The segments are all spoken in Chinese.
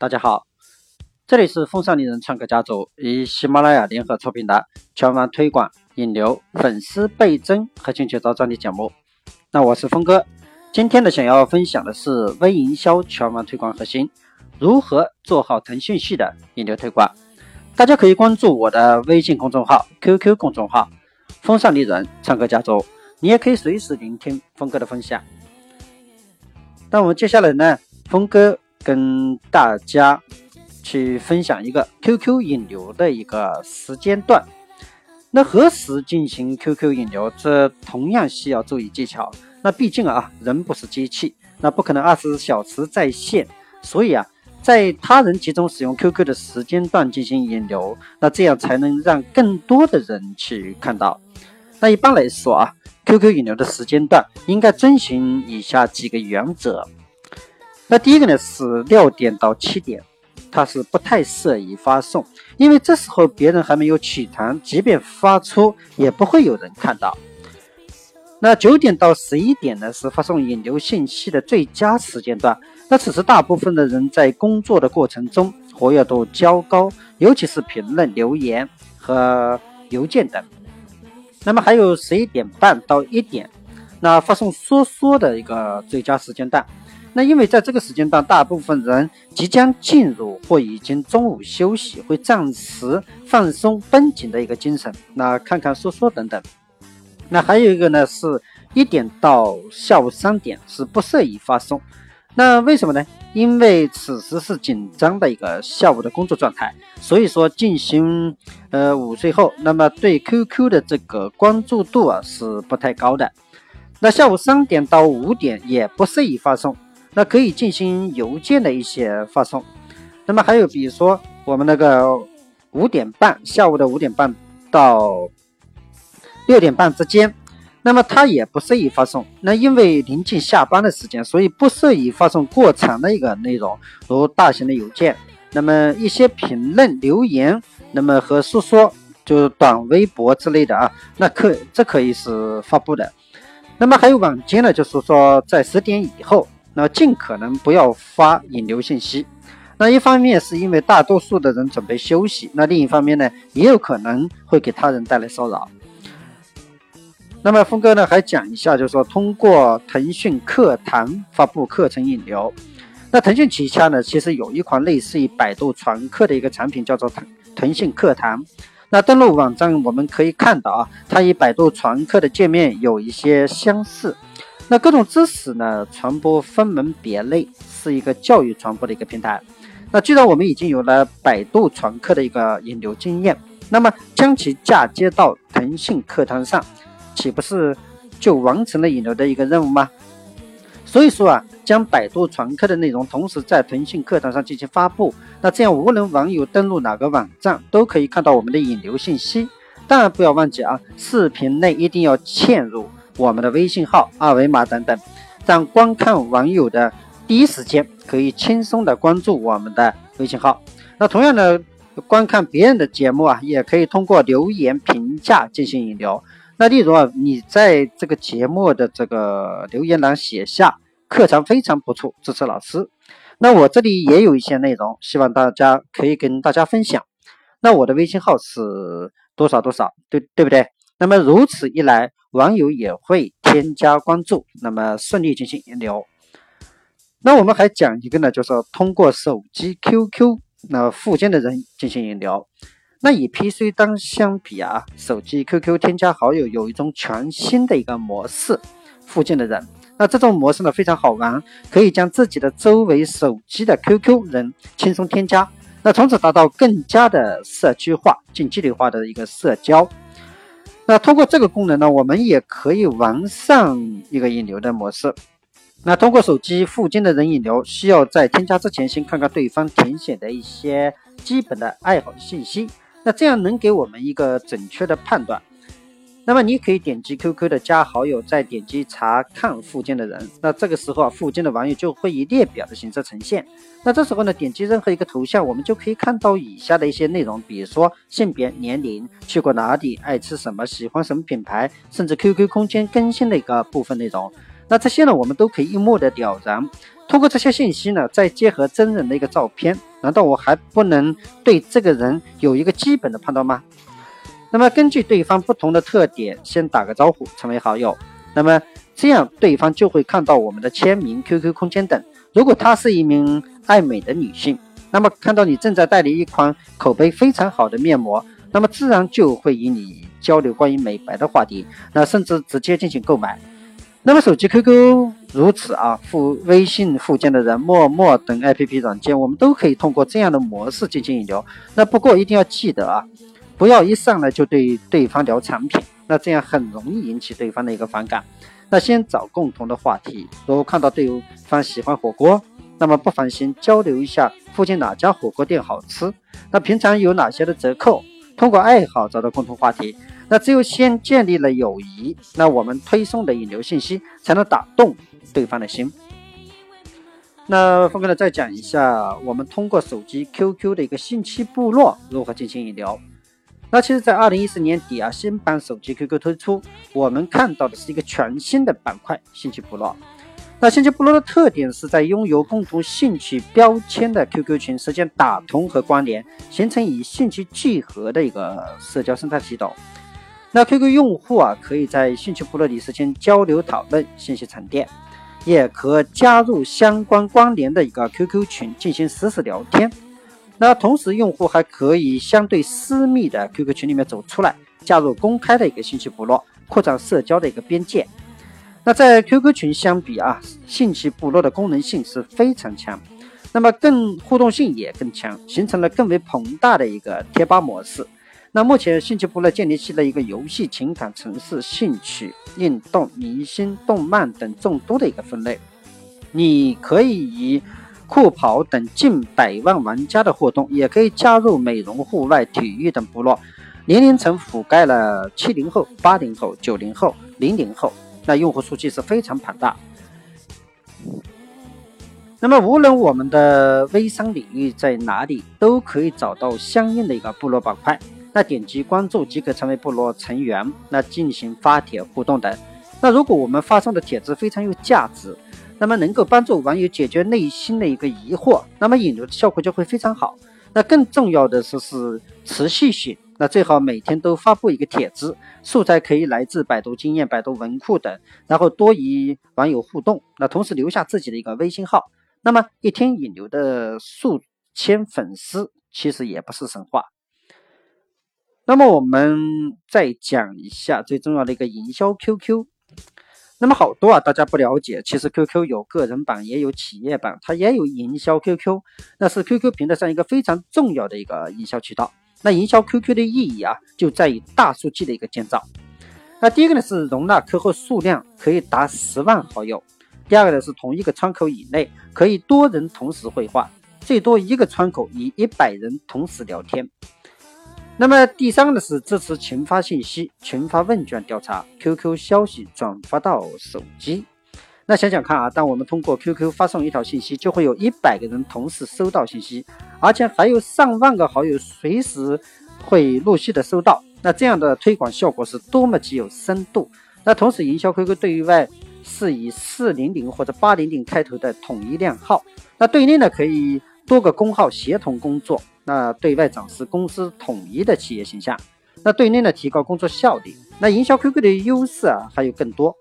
大家好，这里是风尚丽人唱歌家族与喜马拉雅联合出品的全网推广引流、粉丝倍增和兴趣招专题节目。那我是峰哥，今天呢想要分享的是微营销全网推广核心，如何做好腾讯系的引流推广。大家可以关注我的微信公众号、QQ 公众号“风尚丽人唱歌家族”，你也可以随时聆听峰哥的分享。那我们接下来呢，峰哥。跟大家去分享一个 QQ 引流的一个时间段。那何时进行 QQ 引流？这同样需要注意技巧。那毕竟啊，人不是机器，那不可能二十四小时在线。所以啊，在他人集中使用 QQ 的时间段进行引流，那这样才能让更多的人去看到。那一般来说啊，QQ 引流的时间段应该遵循以下几个原则。那第一个呢是六点到七点，它是不太适宜发送，因为这时候别人还没有起床，即便发出也不会有人看到。那九点到十一点呢是发送引流信息的最佳时间段，那此时大部分的人在工作的过程中活跃度较高，尤其是评论、留言和邮件等。那么还有十一点半到一点，那发送说说的一个最佳时间段。那因为在这个时间段，大部分人即将进入或已经中午休息，会暂时放松绷紧的一个精神，那看看说说等等。那还有一个呢，是一点到下午三点是不适宜发送。那为什么呢？因为此时是紧张的一个下午的工作状态，所以说进行呃午睡后，那么对 QQ 的这个关注度啊是不太高的。那下午三点到五点也不适宜发送。那可以进行邮件的一些发送，那么还有比如说我们那个五点半，下午的五点半到六点半之间，那么它也不适宜发送。那因为临近下班的时间，所以不适宜发送过长的一个内容，如大型的邮件。那么一些评论留言，那么和说说就是短微博之类的啊，那可这可以是发布的。那么还有晚间呢，就是说在十点以后。那尽可能不要发引流信息。那一方面是因为大多数的人准备休息，那另一方面呢，也有可能会给他人带来骚扰。那么峰哥呢还讲一下，就是说通过腾讯课堂发布课程引流。那腾讯旗下呢，其实有一款类似于百度传课的一个产品，叫做腾腾讯课堂。那登录网站我们可以看到啊，它与百度传课的界面有一些相似。那各种知识呢，传播分门别类，是一个教育传播的一个平台。那既然我们已经有了百度传课的一个引流经验，那么将其嫁接到腾讯课堂上，岂不是就完成了引流的一个任务吗？所以说啊，将百度传课的内容同时在腾讯课堂上进行发布，那这样无论网友登录哪个网站，都可以看到我们的引流信息。当然不要忘记啊，视频内一定要嵌入。我们的微信号、二维码等等，让观看网友的第一时间可以轻松的关注我们的微信号。那同样的，观看别人的节目啊，也可以通过留言评价进行引流。那例如啊，你在这个节目的这个留言栏写下课程非常不错，支持老师。那我这里也有一些内容，希望大家可以跟大家分享。那我的微信号是多少多少，对对不对？那么如此一来，网友也会添加关注，那么顺利进行引流。那我们还讲一个呢，就是通过手机 QQ 那附近的人进行引流。那与 PC 端相比啊，手机 QQ 添加好友有一种全新的一个模式，附近的人。那这种模式呢非常好玩，可以将自己的周围手机的 QQ 人轻松添加，那从此达到更加的社区化、近距离化的一个社交。那通过这个功能呢，我们也可以完善一个引流的模式。那通过手机附近的人引流，需要在添加之前先看看对方填写的一些基本的爱好信息，那这样能给我们一个准确的判断。那么你可以点击 QQ 的加好友，再点击查看附近的人。那这个时候啊，附近的网友就会以列表的形式呈现。那这时候呢，点击任何一个头像，我们就可以看到以下的一些内容，比如说性别、年龄、去过哪里、爱吃什么、喜欢什么品牌，甚至 QQ 空间更新的一个部分内容。那这些呢，我们都可以一目的了然。通过这些信息呢，再结合真人的一个照片，难道我还不能对这个人有一个基本的判断吗？那么根据对方不同的特点，先打个招呼，成为好友。那么这样对方就会看到我们的签名、QQ 空间等。如果她是一名爱美的女性，那么看到你正在代理一款口碑非常好的面膜，那么自然就会与你交流关于美白的话题，那甚至直接进行购买。那么手机 QQ 如此啊，附微信附件的人、陌陌等 APP 软件，我们都可以通过这样的模式进行引流。那不过一定要记得啊，不要一上来就对对方聊产品，那这样很容易引起对方的一个反感。那先找共同的话题，如果看到对方喜欢火锅。那么不妨先交流一下附近哪家火锅店好吃，那平常有哪些的折扣？通过爱好找到共同话题，那只有先建立了友谊，那我们推送的引流信息才能打动对方的心。那峰哥呢，再讲一下我们通过手机 QQ 的一个信息部落如何进行引流。那其实，在二零一四年底啊，新版手机 QQ 推出，我们看到的是一个全新的板块——信息部落。那兴趣部落的特点是在拥有共同兴趣标签的 QQ 群实现打通和关联，形成以兴趣聚合的一个社交生态系统。那 QQ 用户啊，可以在兴趣部落里实现交流讨论、信息沉淀，也可加入相关关联的一个 QQ 群进行实时聊天。那同时，用户还可以相对私密的 QQ 群里面走出来，加入公开的一个兴趣部落，扩展社交的一个边界。那在 QQ 群相比啊，信息部落的功能性是非常强，那么更互动性也更强，形成了更为庞大的一个贴吧模式。那目前信息部落建立起了一个游戏、情感、城市、兴趣、运动、明星、动漫等众多的一个分类。你可以以酷跑等近百万玩家的互动，也可以加入美容、户外、体育等部落，年龄层覆盖了七零后、八零后、九零后、零零后。那用户数据是非常庞大。那么，无论我们的微商领域在哪里，都可以找到相应的一个部落板块。那点击关注即可成为部落成员，那进行发帖互动等。那如果我们发送的帖子非常有价值，那么能够帮助网友解决内心的一个疑惑，那么引流的效果就会非常好。那更重要的是是持续性。那最好每天都发布一个帖子，素材可以来自百度经验、百度文库等，然后多与网友互动。那同时留下自己的一个微信号，那么一天引流的数千粉丝其实也不是神话。那么我们再讲一下最重要的一个营销 QQ。那么好多啊，大家不了解，其实 QQ 有个人版，也有企业版，它也有营销 QQ，那是 QQ 平台上一个非常重要的一个营销渠道。那营销 QQ 的意义啊，就在于大数据的一个建造。那第一个呢是容纳客户数量可以达十万好友，第二个呢是同一个窗口以内可以多人同时绘画，最多一个窗口以一百人同时聊天。那么第三个呢是支持群发信息、群发问卷调查，QQ 消息转发到手机。那想想看啊，当我们通过 QQ 发送一条信息，就会有一百个人同时收到信息，而且还有上万个好友随时会陆续的收到。那这样的推广效果是多么具有深度！那同时，营销 QQ 对于外是以四零零或者八零零开头的统一靓号，那对内呢可以多个工号协同工作，那对外展示公司统一的企业形象，那对内呢提高工作效率。那营销 QQ 的优势啊还有更多。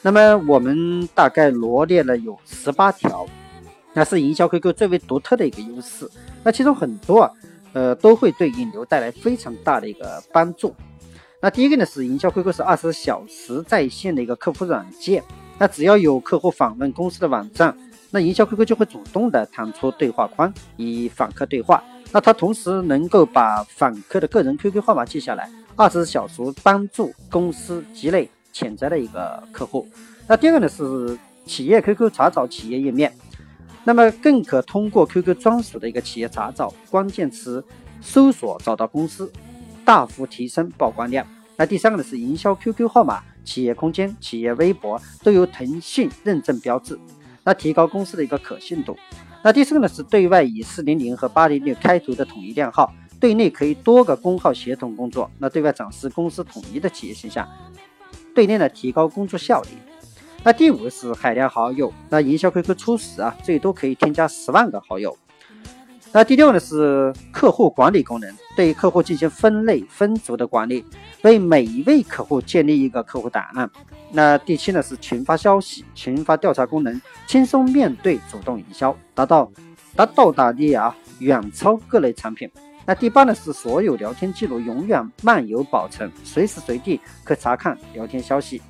那么我们大概罗列了有十八条，那是营销 QQ 最为独特的一个优势。那其中很多啊，呃，都会对引流带来非常大的一个帮助。那第一个呢是营销 QQ 是二十四小时在线的一个客服软件。那只要有客户访问公司的网站，那营销 QQ 就会主动的弹出对话框与访客对话。那它同时能够把访客的个人 QQ 号码记下来，二十四小时帮助公司积累。潜在的一个客户，那第二个呢是企业 QQ 查找企业页面，那么更可通过 QQ 专属的一个企业查找关键词搜索找到公司，大幅提升曝光量。那第三个呢是营销 QQ 号码、企业空间、企业微博都有腾讯认证标志，那提高公司的一个可信度。那第四个呢是对外以四零零和八零六开头的统一靓号，对内可以多个工号协同工作，那对外展示公司统一的企业形象。对内呢，提高工作效率。那第五个是海量好友，那营销 QQ 初始啊，最多可以添加十万个好友。那第六呢是客户管理功能，对客户进行分类分组的管理，为每一位客户建立一个客户档案。那第七呢是群发消息、群发调查功能，轻松面对主动营销，达到达到达力啊远超各类产品。那第八呢是所有聊天记录永远漫游保存，随时随地可查看聊天消息。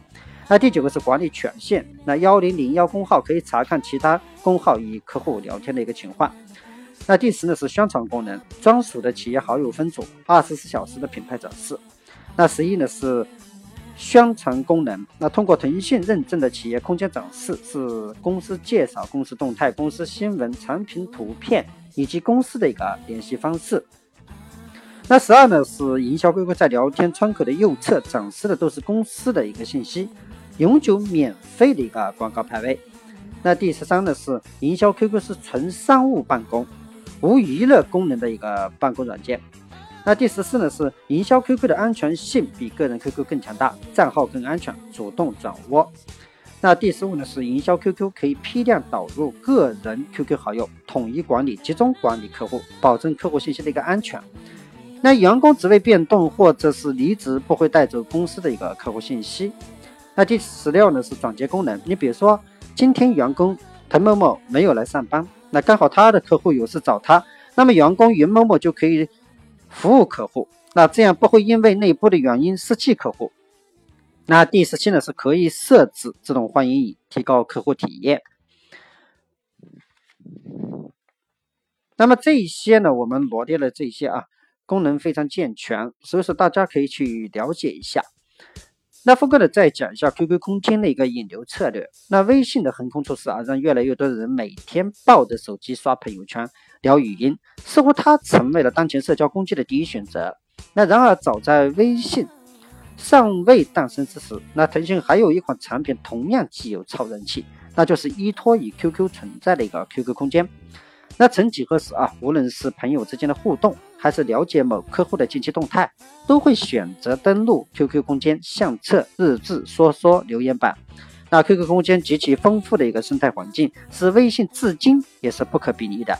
那第九个是管理权限，那幺零零幺工号可以查看其他工号与客户聊天的一个情况。那第十呢是宣传功能，专属的企业好友分组，二十四小时的品牌展示。那十一呢是宣传功能，那通过腾讯认证的企业空间展示是公司介绍、公司动态、公司新闻、产品图片以及公司的一个联系方式。那十二呢是营销 QQ 在聊天窗口的右侧展示的都是公司的一个信息，永久免费的一个广告排位。那第十三呢是营销 QQ 是纯商务办公。无娱乐功能的一个办公软件。那第十四呢是营销 QQ 的安全性比个人 QQ 更强大，账号更安全，主动转窝。那第十五呢是营销 QQ 可以批量导入个人 QQ 好友，统一管理，集中管理客户，保证客户信息的一个安全。那员工职位变动或者是离职不会带走公司的一个客户信息。那第十六呢是转接功能，你比如说今天员工滕某某没有来上班。那刚好他的客户有事找他，那么员工云某某就可以服务客户，那这样不会因为内部的原因失去客户。那第十七呢是可以设置自动欢迎语，提高客户体验。那么这些呢，我们罗列了这些啊，功能非常健全，所以说大家可以去了解一下。那峰哥呢，再讲一下 QQ 空间的一个引流策略。那微信的横空出世啊，让越来越多的人每天抱着手机刷朋友圈、聊语音，似乎它成为了当前社交工具的第一选择。那然而，早在微信尚未诞生之时，那腾讯还有一款产品同样具有超人气，那就是依托于 QQ 存在的一个 QQ 空间。那曾几何时啊，无论是朋友之间的互动，还是了解某客户的近期动态，都会选择登录 QQ 空间相册、日志、说说、留言板。那 QQ 空间极其丰富的一个生态环境，是微信至今也是不可比拟的。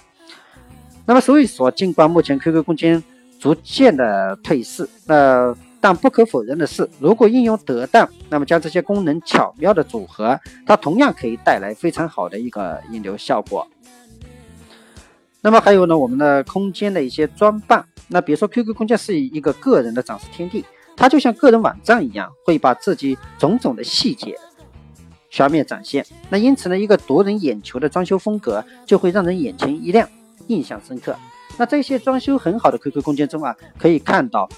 那么所以说，尽管目前 QQ 空间逐渐的退市，那但不可否认的是，如果应用得当，那么将这些功能巧妙的组合，它同样可以带来非常好的一个引流效果。那么还有呢，我们的空间的一些装扮，那比如说 QQ 空间是一个个人的展示天地，它就像个人网站一样，会把自己种种的细节全面展现。那因此呢，一个夺人眼球的装修风格，就会让人眼前一亮，印象深刻。那这些装修很好的 QQ 空间中啊，可以看到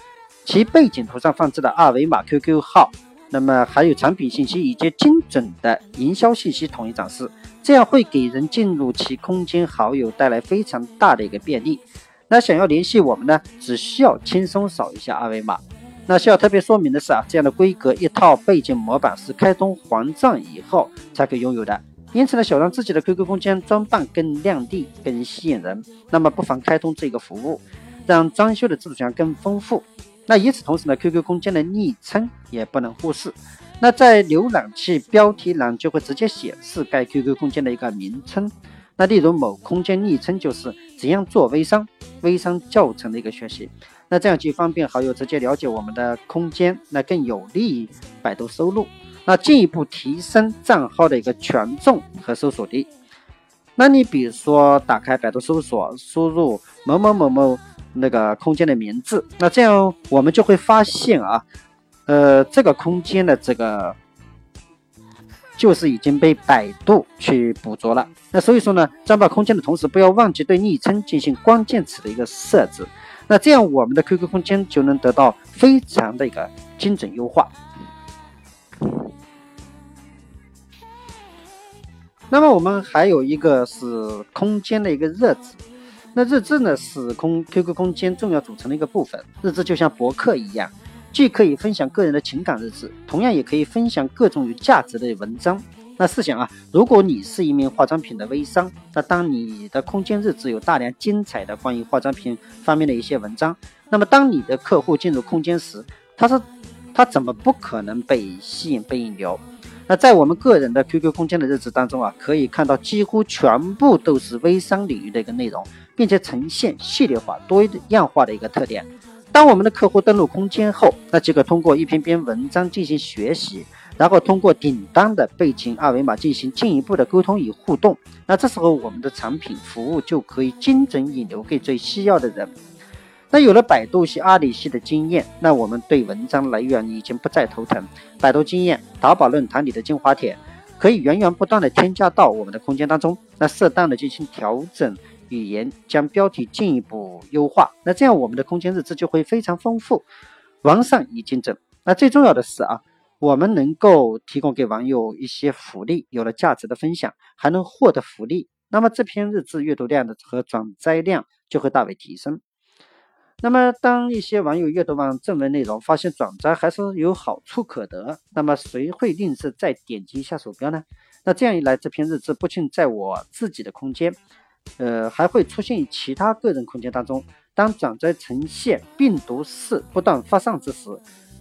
其背景图上放置的二维码 QQ 号，那么还有产品信息以及精准的营销信息统一展示。这样会给人进入其空间好友带来非常大的一个便利。那想要联系我们呢，只需要轻松扫一下二维码。那需要特别说明的是啊，这样的规格一套背景模板是开通黄钻以后才可以拥有的。因此呢，想让自己的 QQ 空间装扮更亮丽、更吸引人，那么不妨开通这个服务，让装修的自主权更丰富。那与此同时呢，QQ 空间的昵称也不能忽视。那在浏览器标题栏就会直接显示该 QQ 空间的一个名称。那例如某空间昵称就是怎样做微商，微商教程的一个学习。那这样既方便好友直接了解我们的空间，那更有利于百度收录，那进一步提升账号的一个权重和搜索力。那你比如说打开百度搜索，输入某某某某那个空间的名字，那这样我们就会发现啊。呃，这个空间的这个就是已经被百度去捕捉了。那所以说呢，装扮空间的同时，不要忘记对昵称进行关键词的一个设置。那这样我们的 QQ 空间就能得到非常的一个精准优化。那么我们还有一个是空间的一个日志。那日志呢是空 QQ 空间重要组成的一个部分。日志就像博客一样。既可以分享个人的情感日志，同样也可以分享各种有价值的文章。那试想啊，如果你是一名化妆品的微商，那当你的空间日志有大量精彩的关于化妆品方面的一些文章，那么当你的客户进入空间时，他是他怎么不可能被吸引、被引流？那在我们个人的 QQ 空间的日志当中啊，可以看到几乎全部都是微商领域的一个内容，并且呈现系列化、多样化的一个特点。当我们的客户登录空间后，那即可通过一篇篇文章进行学习，然后通过顶端的背景二维码进行进一步的沟通与互动。那这时候我们的产品服务就可以精准引流给最需要的人。那有了百度系、阿里系的经验，那我们对文章来源已经不再头疼。百度经验、淘宝论坛里的精华帖，可以源源不断的添加到我们的空间当中。那适当的进行调整语言，将标题进一步优化。那这样我们的空间日志就会非常丰富、完善与精准。那最重要的是啊，我们能够提供给网友一些福利，有了价值的分享，还能获得福利。那么这篇日志阅读量的和转载量就会大为提升。那么，当一些网友阅读完正文内容，发现转载还是有好处可得，那么谁会吝啬再点击一下鼠标呢？那这样一来，这篇日志不仅在我自己的空间，呃，还会出现于其他个人空间当中。当转载呈现病毒式不断发散之时，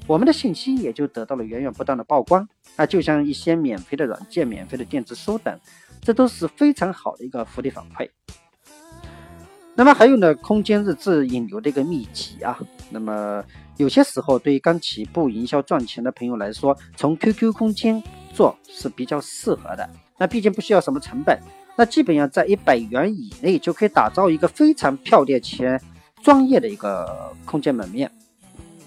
我们的信息也就得到了源源不断的曝光。那就像一些免费的软件、免费的电子书等，这都是非常好的一个福利反馈。那么还有呢，空间日志引流的一个秘籍啊。那么有些时候，对于刚起步营销赚钱的朋友来说，从 QQ 空间做是比较适合的。那毕竟不需要什么成本，那基本上在一百元以内就可以打造一个非常漂亮且专业的一个空间门面。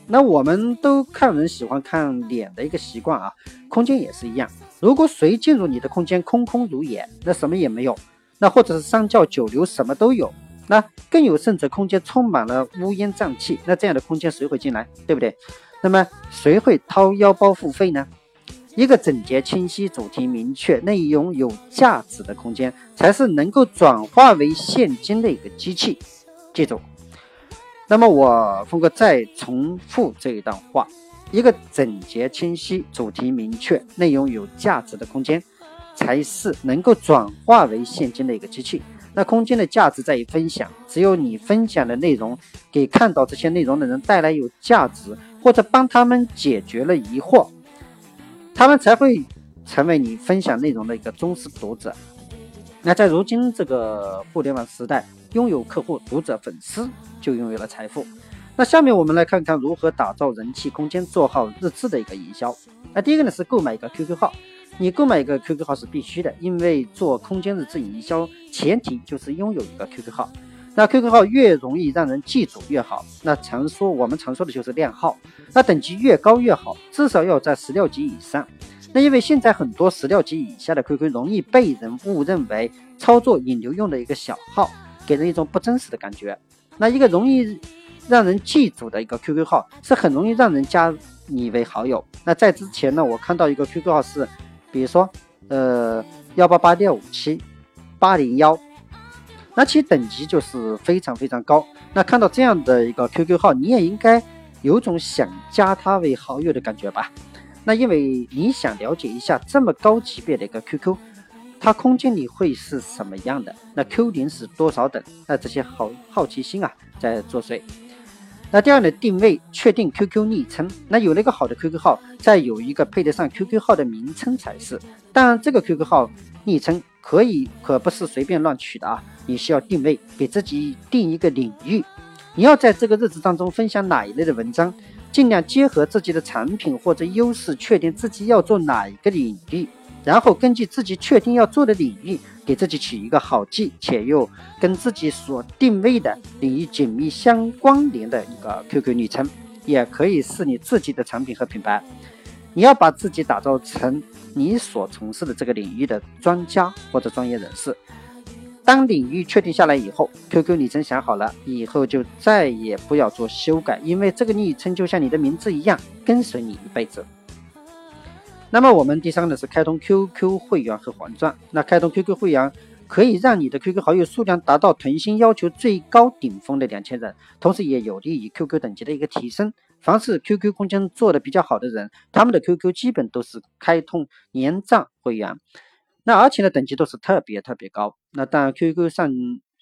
那我们都看人喜欢看脸的一个习惯啊，空间也是一样。如果谁进入你的空间空空如也，那什么也没有，那或者是三教九流什么都有。那更有甚者，空间充满了乌烟瘴气，那这样的空间谁会进来，对不对？那么谁会掏腰包付费呢？一个整洁清晰、主题明确、内容有价值的空间，才是能够转化为现金的一个机器。记住。那么我峰哥再重复这一段话：一个整洁清晰、主题明确、内容有价值的空间，才是能够转化为现金的一个机器。那空间的价值在于分享，只有你分享的内容给看到这些内容的人带来有价值，或者帮他们解决了疑惑，他们才会成为你分享内容的一个忠实读者。那在如今这个互联网时代，拥有客户、读者、粉丝就拥有了财富。那下面我们来看看如何打造人气空间，做好日志的一个营销。那第一个呢是购买一个 QQ 号。你购买一个 QQ 号是必须的，因为做空间日志营销，前提就是拥有一个 QQ 号。那 QQ 号越容易让人记住越好。那常说我们常说的就是靓号，那等级越高越好，至少要在十六级以上。那因为现在很多十六级以下的 QQ 容易被人误认为操作引流用的一个小号，给人一种不真实的感觉。那一个容易让人记住的一个 QQ 号，是很容易让人加你为好友。那在之前呢，我看到一个 QQ 号是。比如说，呃，幺八八六五七八零幺，那其实等级就是非常非常高。那看到这样的一个 QQ 号，你也应该有种想加他为好友的感觉吧？那因为你想了解一下这么高级别的一个 QQ，它空间里会是什么样的？那 Q 零是多少等？那这些好好奇心啊在作祟。那第二呢，定位确定 QQ 昵称。那有了一个好的 QQ 号，再有一个配得上 QQ 号的名称才是。当然，这个 QQ 号昵称可以可不是随便乱取的啊，你需要定位，给自己定一个领域。你要在这个日子当中分享哪一类的文章，尽量结合自己的产品或者优势，确定自己要做哪一个领域，然后根据自己确定要做的领域。给自己起一个好记且又跟自己所定位的领域紧密相关联的一个 QQ 昵称，也可以是你自己的产品和品牌。你要把自己打造成你所从事的这个领域的专家或者专业人士。当领域确定下来以后，QQ 昵称想好了以后就再也不要做修改，因为这个昵称就像你的名字一样，跟随你一辈子。那么我们第三个是开通 QQ 会员和黄钻。那开通 QQ 会员可以让你的 QQ 好友数量达到腾讯要求最高顶峰的两千人，同时也有利于 QQ 等级的一个提升。凡是 QQ 空间做的比较好的人，他们的 QQ 基本都是开通年账会员，那而且呢等级都是特别特别高。那当然 QQ 上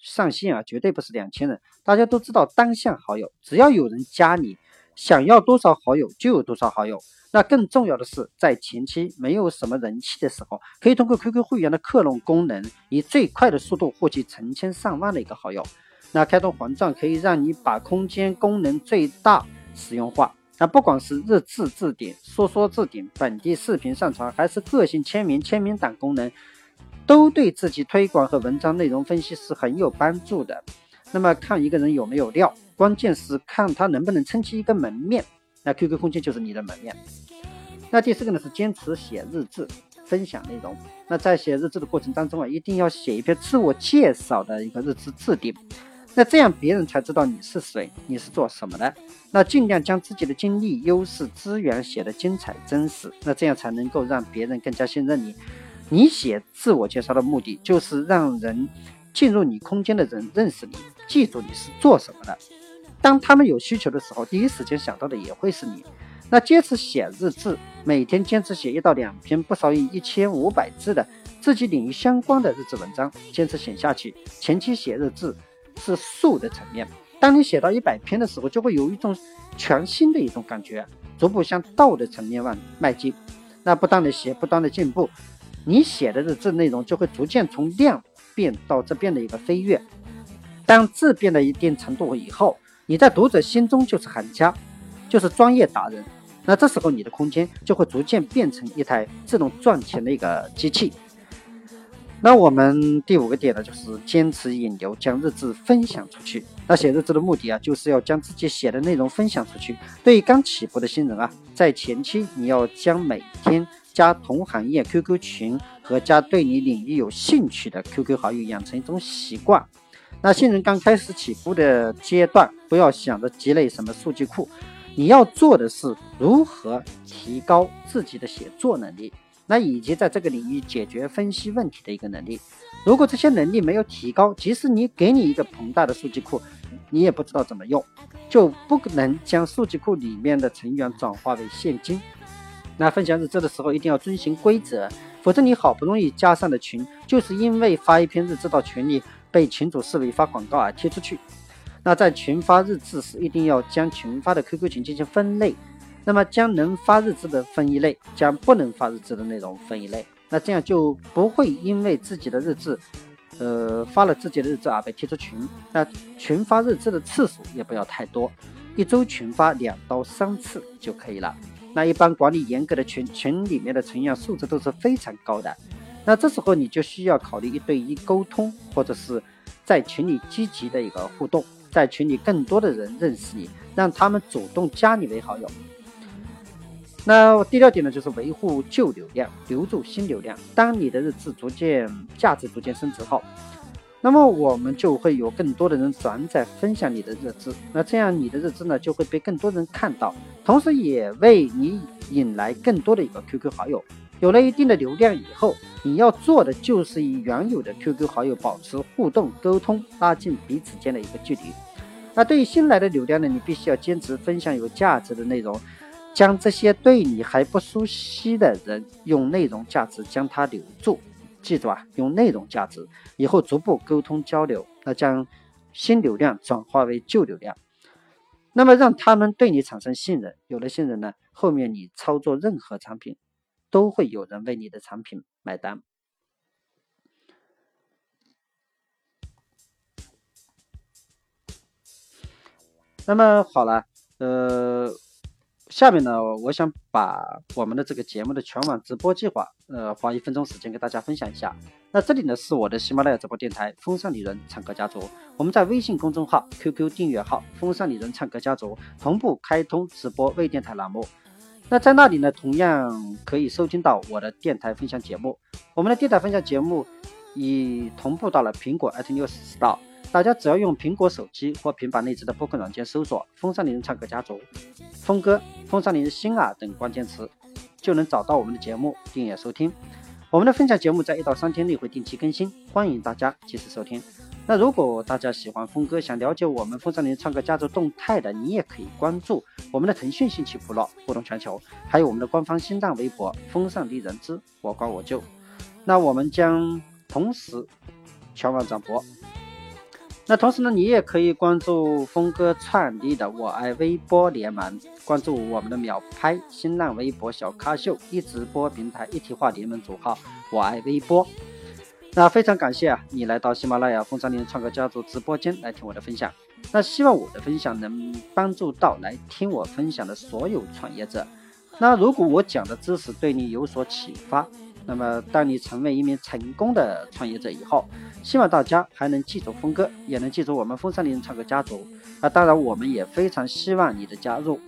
上限啊绝对不是两千人，大家都知道单向好友，只要有人加你，想要多少好友就有多少好友。那更重要的是，在前期没有什么人气的时候，可以通过 QQ 会员的克隆功能，以最快的速度获取成千上万的一个好友。那开通黄钻可以让你把空间功能最大实用化。那不管是日志置顶、说说置顶、本地视频上传，还是个性签名、签名档功能，都对自己推广和文章内容分析是很有帮助的。那么看一个人有没有料，关键是看他能不能撑起一个门面。那 QQ 空间就是你的门面。那第四个呢是坚持写日志，分享内容。那在写日志的过程当中啊，一定要写一篇自我介绍的一个日志置顶。那这样别人才知道你是谁，你是做什么的。那尽量将自己的经历、优势、资源写得精彩真实。那这样才能够让别人更加信任你。你写自我介绍的目的就是让人进入你空间的人认识你，记住你是做什么的。当他们有需求的时候，第一时间想到的也会是你。那坚持写日志，每天坚持写一到两篇不少于一千五百字的自己领域相关的日志文章，坚持写下去。前期写日志是术的层面，当你写到一百篇的时候，就会有一种全新的一种感觉，逐步向道的层面往迈进。那不断的写，不断的进步，你写的日志内容就会逐渐从量变到质变的一个飞跃。当质变到一定程度以后，你在读者心中就是行家，就是专业达人。那这时候你的空间就会逐渐变成一台自动赚钱的一个机器。那我们第五个点呢，就是坚持引流，将日志分享出去。那写日志的目的啊，就是要将自己写的内容分享出去。对于刚起步的新人啊，在前期你要将每天加同行业 QQ 群和加对你领域有兴趣的 QQ 好友养成一种习惯。那新人刚开始起步的阶段，不要想着积累什么数据库，你要做的是如何提高自己的写作能力，那以及在这个领域解决分析问题的一个能力。如果这些能力没有提高，即使你给你一个庞大的数据库，你也不知道怎么用，就不能将数据库里面的成员转化为现金。那分享日志的时候一定要遵循规则，否则你好不容易加上的群，就是因为发一篇日志到群里。被群主视为发广告而踢出去。那在群发日志时，一定要将群发的 QQ 群进行分类。那么将能发日志的分一类，将不能发日志的内容分一类。那这样就不会因为自己的日志，呃，发了自己的日志而被踢出群。那群发日志的次数也不要太多，一周群发两到三次就可以了。那一般管理严格的群，群里面的成员素质都是非常高的。那这时候你就需要考虑一对一沟通，或者是在群里积极的一个互动，在群里更多的人认识你，让他们主动加你为好友。那第六点呢，就是维护旧流量，留住新流量。当你的日志逐渐价值逐渐升值后，那么我们就会有更多的人转载分享你的日志，那这样你的日志呢就会被更多人看到，同时也为你引来更多的一个 QQ 好友。有了一定的流量以后，你要做的就是与原有的 QQ 好友保持互动沟通，拉近彼此间的一个距离。那对于新来的流量呢，你必须要坚持分享有价值的内容，将这些对你还不熟悉的人用内容价值将他留住。记住啊，用内容价值以后逐步沟通交流，那将新流量转化为旧流量，那么让他们对你产生信任。有了信任呢，后面你操作任何产品。都会有人为你的产品买单。那么好了，呃，下面呢，我想把我们的这个节目的全网直播计划，呃，花一分钟时间给大家分享一下。那这里呢是我的喜马拉雅直播电台“风尚女人唱歌家族”，我们在微信公众号、QQ 订阅号“风尚女人唱歌家族”同步开通直播微电台栏目。那在那里呢，同样可以收听到我的电台分享节目。我们的电台分享节目已同步到了苹果 iTunes Store，大家只要用苹果手机或平板内置的播客软件搜索“风尚女人唱歌家族”、“峰哥”、“风尚林的心啊”等关键词，就能找到我们的节目订阅收听。我们的分享节目在一到三天内会定期更新，欢迎大家及时收听。那如果大家喜欢峰哥，想了解我们风尚林唱歌家族动态的，你也可以关注我们的腾讯兴趣部落，互动全球，还有我们的官方新浪微博“风尚丽人之我管我救”。那我们将同时全网转播。那同时呢，你也可以关注峰哥创立的我爱微播联盟，关注我们的秒拍、新浪微博、小咖秀一直播平台一体化联盟组号我爱微播。那非常感谢啊，你来到喜马拉雅风尚林创客家族直播间来听我的分享。那希望我的分享能帮助到来听我分享的所有创业者。那如果我讲的知识对你有所启发，那么当你成为一名成功的创业者以后，希望大家还能记住峰哥，也能记住我们风山林创客家族。啊，当然我们也非常希望你的加入，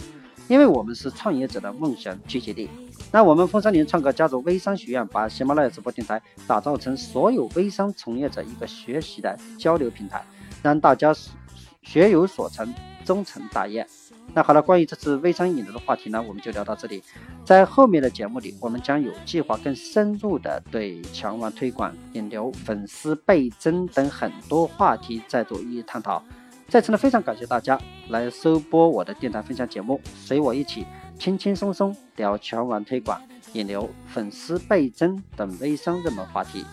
因为我们是创业者的梦想聚集地。那我们风山林创客家族微商学院把喜马拉雅直播电台打造成所有微商从业者一个学习的交流平台，让大家学有所成，终成大业。那好了，关于这次微商引流的话题呢，我们就聊到这里。在后面的节目里，我们将有计划更深入的对强网推广、引流、粉丝倍增等很多话题再做一一探讨。再次呢，非常感谢大家来收播我的电台分享节目，随我一起轻轻松松聊强网推广、引流、粉丝倍增等微商热门话题。